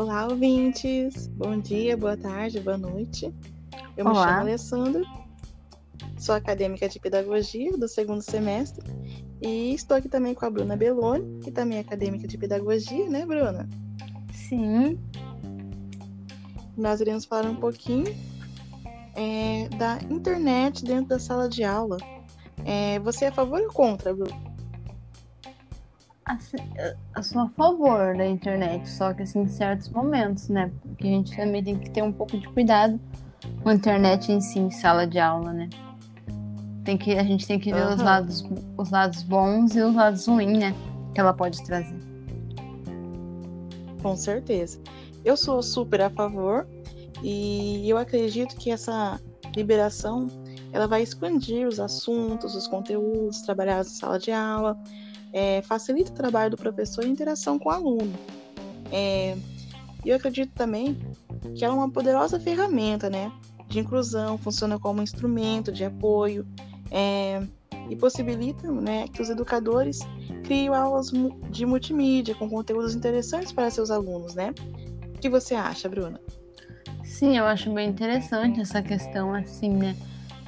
Olá, ouvintes! Bom dia, boa tarde, boa noite. Eu me Olá. chamo Alessandra, sou acadêmica de pedagogia do segundo semestre e estou aqui também com a Bruna Belloni, que também é acadêmica de pedagogia, né, Bruna? Sim, Nós iremos falar um pouquinho é, da internet dentro da sala de aula. É, você é a favor ou contra, Bruna? Assim, eu sou a favor da internet, só que assim, em certos momentos, né? Porque a gente também tem que ter um pouco de cuidado com a internet em si, em sala de aula, né? Tem que, a gente tem que ver os Aham. lados, os lados bons e os lados ruins, né? Que ela pode trazer. Com certeza. Eu sou super a favor e eu acredito que essa liberação ela vai expandir os assuntos, os conteúdos trabalhados em sala de aula, é, facilita o trabalho do professor e a interação com o aluno. É, eu acredito também que ela é uma poderosa ferramenta, né, de inclusão, funciona como instrumento de apoio é, e possibilita, né, que os educadores criem aulas de multimídia com conteúdos interessantes para seus alunos, né? O que você acha, Bruna? Sim, eu acho bem interessante essa questão, assim, né?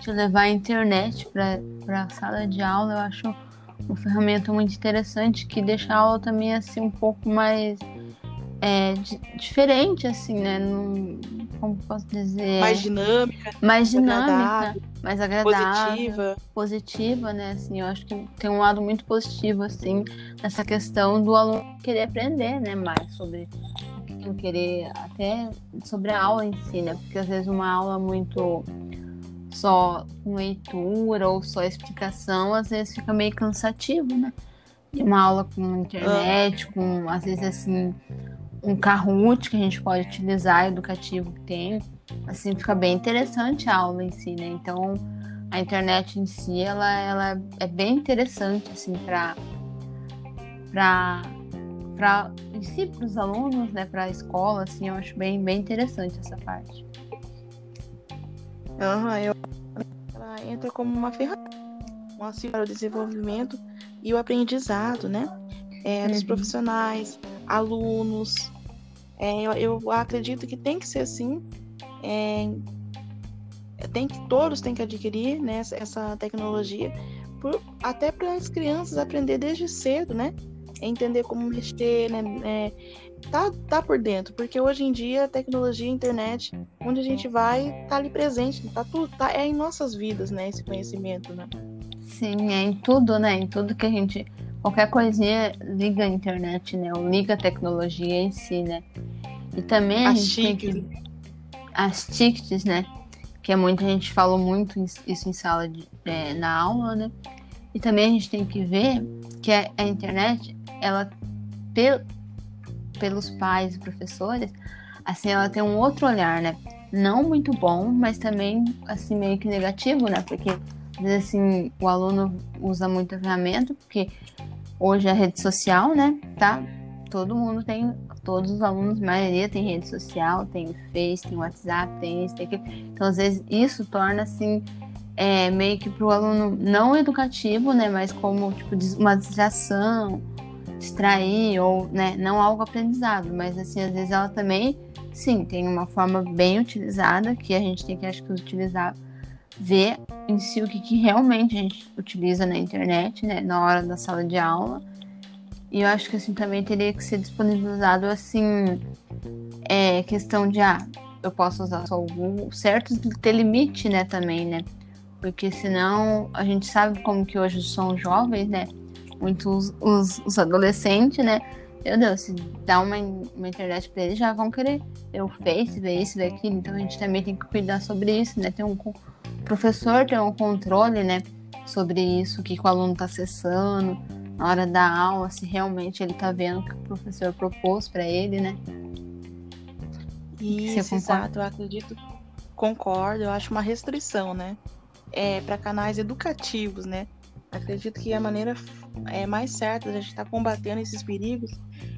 De levar a internet para a sala de aula, eu acho uma ferramenta muito interessante que deixa a aula também, assim, um pouco mais é, di- diferente, assim, né? Num, como posso dizer? Mais dinâmica, mais dinâmica, agradável, mais agradável, positiva. positiva, né? Assim, eu acho que tem um lado muito positivo, assim, nessa questão do aluno querer aprender, né? Mais sobre querer até sobre a aula em si, né? Porque às vezes uma aula muito só leitura ou só explicação, às vezes fica meio cansativo, né? E uma aula com internet, com às vezes assim um Kahoot que a gente pode utilizar educativo que tem, assim fica bem interessante a aula em si, né? Então a internet em si ela, ela é bem interessante assim para para para si os alunos, né, para a escola, assim, eu acho bem bem interessante essa parte. Aham, eu... ela entra como uma ferramenta, um auxílio para o desenvolvimento e o aprendizado, né? É, dos Uhum. profissionais, alunos. É, eu, eu acredito que tem que ser assim. É, tem que todos têm que adquirir né, essa- essa tecnologia, por- até para as crianças aprender desde cedo, né? Entender como mexer, né? É, tá, tá por dentro, porque hoje em dia a tecnologia, a internet, onde a gente vai, tá ali presente, tá tudo, tá, é em nossas vidas, né? Esse conhecimento, né? Sim, é em tudo, né? Em tudo que a gente qualquer coisinha liga a internet, né? Ou liga a tecnologia em si, né? E também a As gente que as tickets, né? Que é muito, a gente falou muito isso isso em sala de, é, na aula, né? E também a gente tem que ver que a, a internet, ela, pel- pelos pais e professores, assim, ela tem um outro olhar, né? Não muito bom, mas também, assim, meio que negativo, né? Porque, às vezes, assim, o aluno usa muita ferramenta, porque hoje a rede social, né? Tá? Todo mundo tem, todos os alunos, a maioria tem rede social, tem Face, tem WhatsApp, tem isso, tem aquilo. Então, às vezes, isso torna, assim, é, meio que para o aluno não educativo, né? Mas como, tipo, uma distração, distrair, ou, né? Não algo aprendizado, mas, assim, às vezes ela também, sim, tem uma forma bem utilizada, que a gente tem que, acho que, utilizar, ver em si o que, que realmente a gente utiliza na internet, né? Na hora da sala de aula. E eu acho que, assim, também teria que ser disponibilizado, assim, é, questão de, ah, eu posso usar só o Google, certo ter limite, né, também, né? Porque senão a gente sabe como que hoje são os jovens, né? Muitos os, os adolescentes, né? Meu Deus, se dá uma, uma internet pra eles, já vão querer ver o Face, ver isso, ver aquilo. Então a gente também tem que cuidar sobre isso, né? Tem um professor tem um controle, né? Sobre isso, o que, que o aluno tá acessando na hora da aula, se realmente ele tá vendo o que o professor propôs pra ele, né? Isso, exato, eu acredito, concordo, eu acho uma restrição, né? É, para canais educativos, né? Acredito que a maneira é, mais certa de a gente estar combatendo esses perigos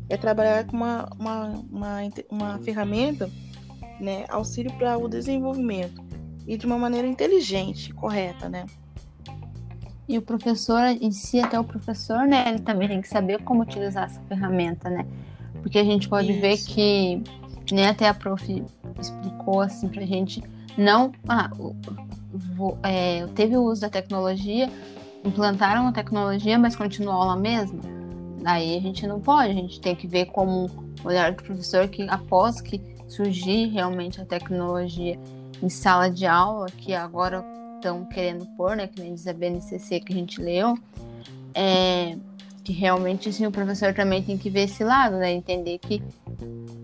é trabalhar com uma, uma, uma, uma ferramenta, né? Auxílio para o desenvolvimento e de uma maneira inteligente, correta, né? E o professor em si, até o professor, né, ele também tem que saber como utilizar essa ferramenta, né? Porque a gente pode ver Isso. que nem até a prof explicou assim pra gente, não, ah, é, teve o uso da tecnologia, implantaram a tecnologia, mas continuou lá mesma. Aí a gente não pode, a gente tem que ver como olhar do professor que após que surgir realmente a tecnologia em sala de aula, que agora estão querendo pôr, né, que nem diz a BNCC que a gente leu, é, que realmente assim, o professor também tem que ver esse lado, né, entender que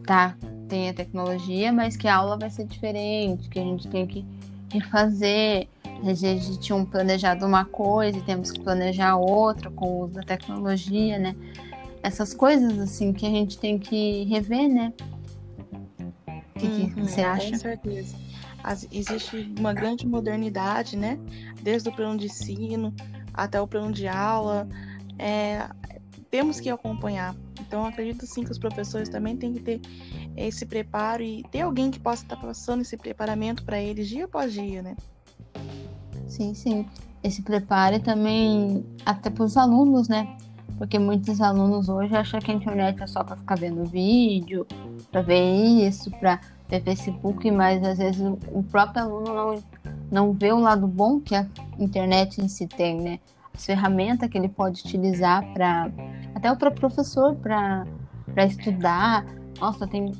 tá, tem a tecnologia, mas que a aula vai ser diferente, que a gente tem que refazer, a gente tinha planejado uma coisa e temos que planejar outra com o uso da tecnologia, né, essas coisas assim que a gente tem que rever, né, o que, uhum, que você acha? Com certeza. As, existe uma grande modernidade, né? Desde o plano de ensino até o plano de aula. É, temos que acompanhar. Então, acredito sim que os professores também têm que ter esse preparo e ter alguém que possa estar passando esse preparamento para eles dia após dia, né? Sim, sim. Esse preparo e também até para os alunos, né? Porque muitos alunos hoje acham que a internet é só para ficar vendo vídeo, para ver isso, para ver Facebook, mas às vezes o próprio aluno não, não vê o lado bom que a internet em si tem, né? As ferramentas que ele pode utilizar para até o próprio professor para estudar. Nossa, tem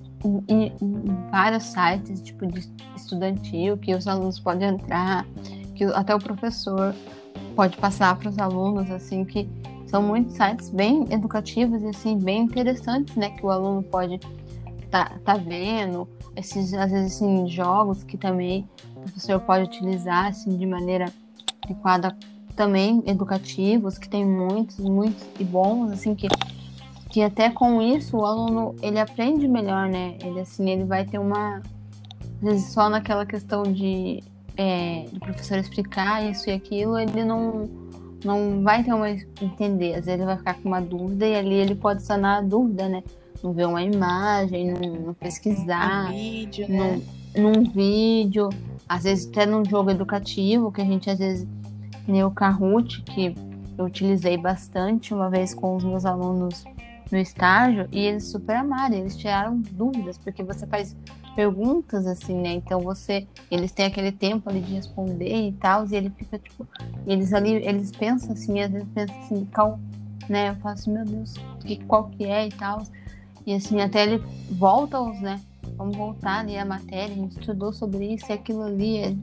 vários sites tipo de estudantil que os alunos podem entrar, que até o professor pode passar para os alunos assim que são muitos sites bem educativos e assim bem interessantes, né, que o aluno pode tá, tá vendo, esses, às vezes, assim, jogos que também o professor pode utilizar, assim, de maneira adequada, também educativos, que tem muitos, muitos e bons, assim, que, que até com isso o aluno, ele aprende melhor, né? Ele, assim, ele vai ter uma... Às vezes, só naquela questão de é, do professor explicar isso e aquilo, ele não não vai ter uma entender, às vezes ele vai ficar com uma dúvida e ali ele pode sanar a dúvida, né? não ver uma imagem, não, não pesquisar, um vídeo, né? num, num vídeo, às vezes até num jogo educativo, que a gente às vezes, nem o Kahoot, que eu utilizei bastante uma vez com os meus alunos no estágio, e eles super amaram, eles tiraram dúvidas, porque você faz perguntas assim, né? Então você, eles têm aquele tempo ali de responder e tal, e ele fica tipo, eles ali, eles pensam assim, às vezes pensam assim, qual, né? Eu falo assim, meu Deus, que, qual que é e tal. E assim, até ele volta aos, né? Vamos voltar ali a matéria, a gente estudou sobre isso e aquilo ali.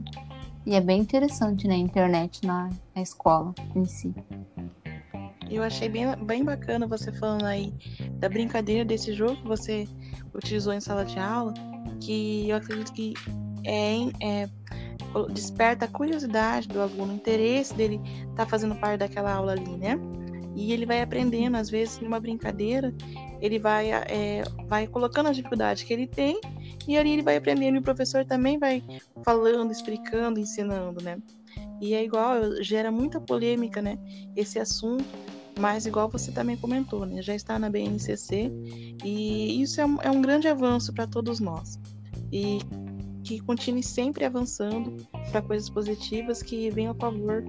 E é bem interessante, né? A internet na, na escola em si. Eu achei bem, bem bacana você falando aí da brincadeira desse jogo que você utilizou em sala de aula, que eu acredito que é, é desperta a curiosidade do aluno, o interesse dele estar tá fazendo parte daquela aula ali, né? E ele vai aprendendo, às vezes, numa brincadeira, ele vai, é, vai colocando as dificuldades que ele tem e ali ele vai aprendendo e o professor também vai falando, explicando, ensinando, né? E é igual, gera muita polêmica, né? Esse assunto, mas igual você também comentou, né? Já está na BNCC e isso é um, é um grande avanço para todos nós. E que continue sempre avançando para coisas positivas que venham a favor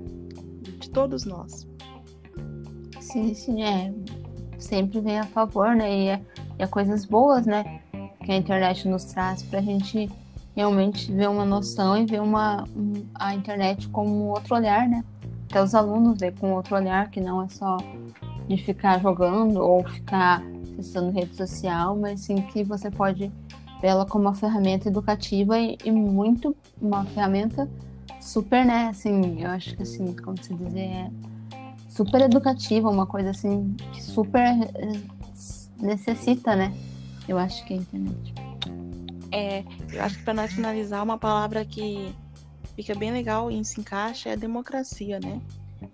de todos nós. Sim, é sempre vem a favor, né? E é, e é coisas boas, né? Que a internet nos traz para a gente realmente ver uma noção e ver uma, um, a internet como outro olhar, né? Até os alunos ver com outro olhar, que não é só de ficar jogando ou ficar acessando rede social, mas sim que você pode vê-la como uma ferramenta educativa e, e, muito uma ferramenta super, né? Assim, eu acho que assim, como se dizer, é super educativa, uma coisa assim que super eh, necessita, né? Eu acho que é a internet. É, eu acho que para nós finalizar, uma palavra que fica bem legal e se encaixa é a democracia, né?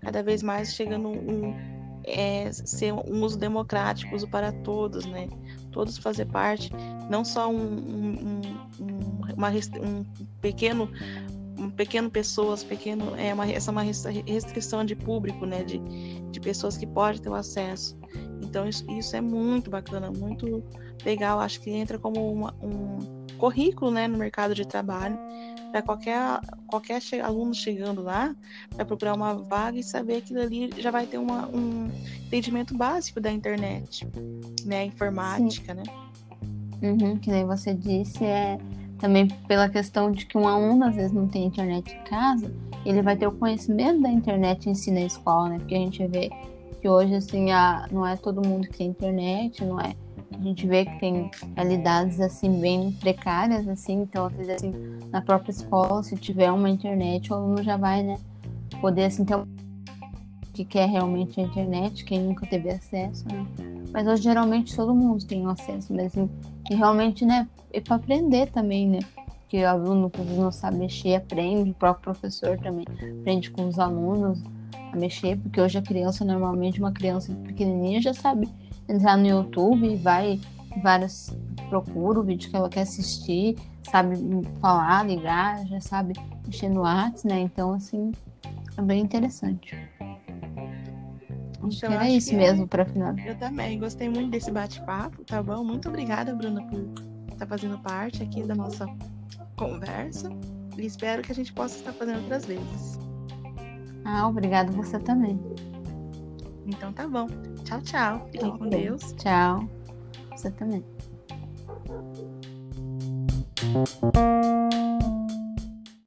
Cada vez mais chegando um, é, ser um uso democrático, uso para todos, né? Todos fazer parte, não só um, um, um, uma, um pequeno um pequeno pessoas, pequeno é uma essa é uma restrição de público, né, de, de pessoas que podem ter o acesso. Então isso, isso é muito bacana, muito legal. Acho que entra como uma, um currículo, né, no mercado de trabalho para qualquer qualquer aluno chegando lá para procurar uma vaga e saber que ali já vai ter uma, um entendimento básico da internet, né, informática, Sim. né. Uhum, que nem você disse, é também pela questão de que um aluno às vezes não tem internet em casa, ele vai ter o conhecimento da internet em si na escola, né? Porque a gente vê que hoje, assim, a, não é todo mundo que tem internet, não é? A gente vê que tem realidades, assim, bem precárias, assim, então, às vezes, assim, na própria escola, se tiver uma internet, o aluno já vai, né, poder, assim, ter um que quer realmente a internet, quem nunca teve acesso, né? Mas hoje geralmente todo mundo tem acesso, mas assim, e realmente, né, é para aprender também, né? Que o aluno não sabe mexer aprende, o próprio professor também aprende com os alunos a mexer, porque hoje a criança, normalmente, uma criança pequenininha já sabe entrar no YouTube e vai vários procura o vídeo que ela quer assistir, sabe falar, ligar, já sabe mexer no WhatsApp, né? Então, assim, é bem interessante. Então, era isso que mesmo é... para final. Eu também gostei muito desse bate-papo, tá bom? Muito obrigada, Bruna, por estar tá fazendo parte aqui da nossa conversa. E espero que a gente possa estar fazendo outras vezes. Ah, obrigado você também. Então tá bom. Tchau, tchau. Fiquem com Deus. Tchau. Você também.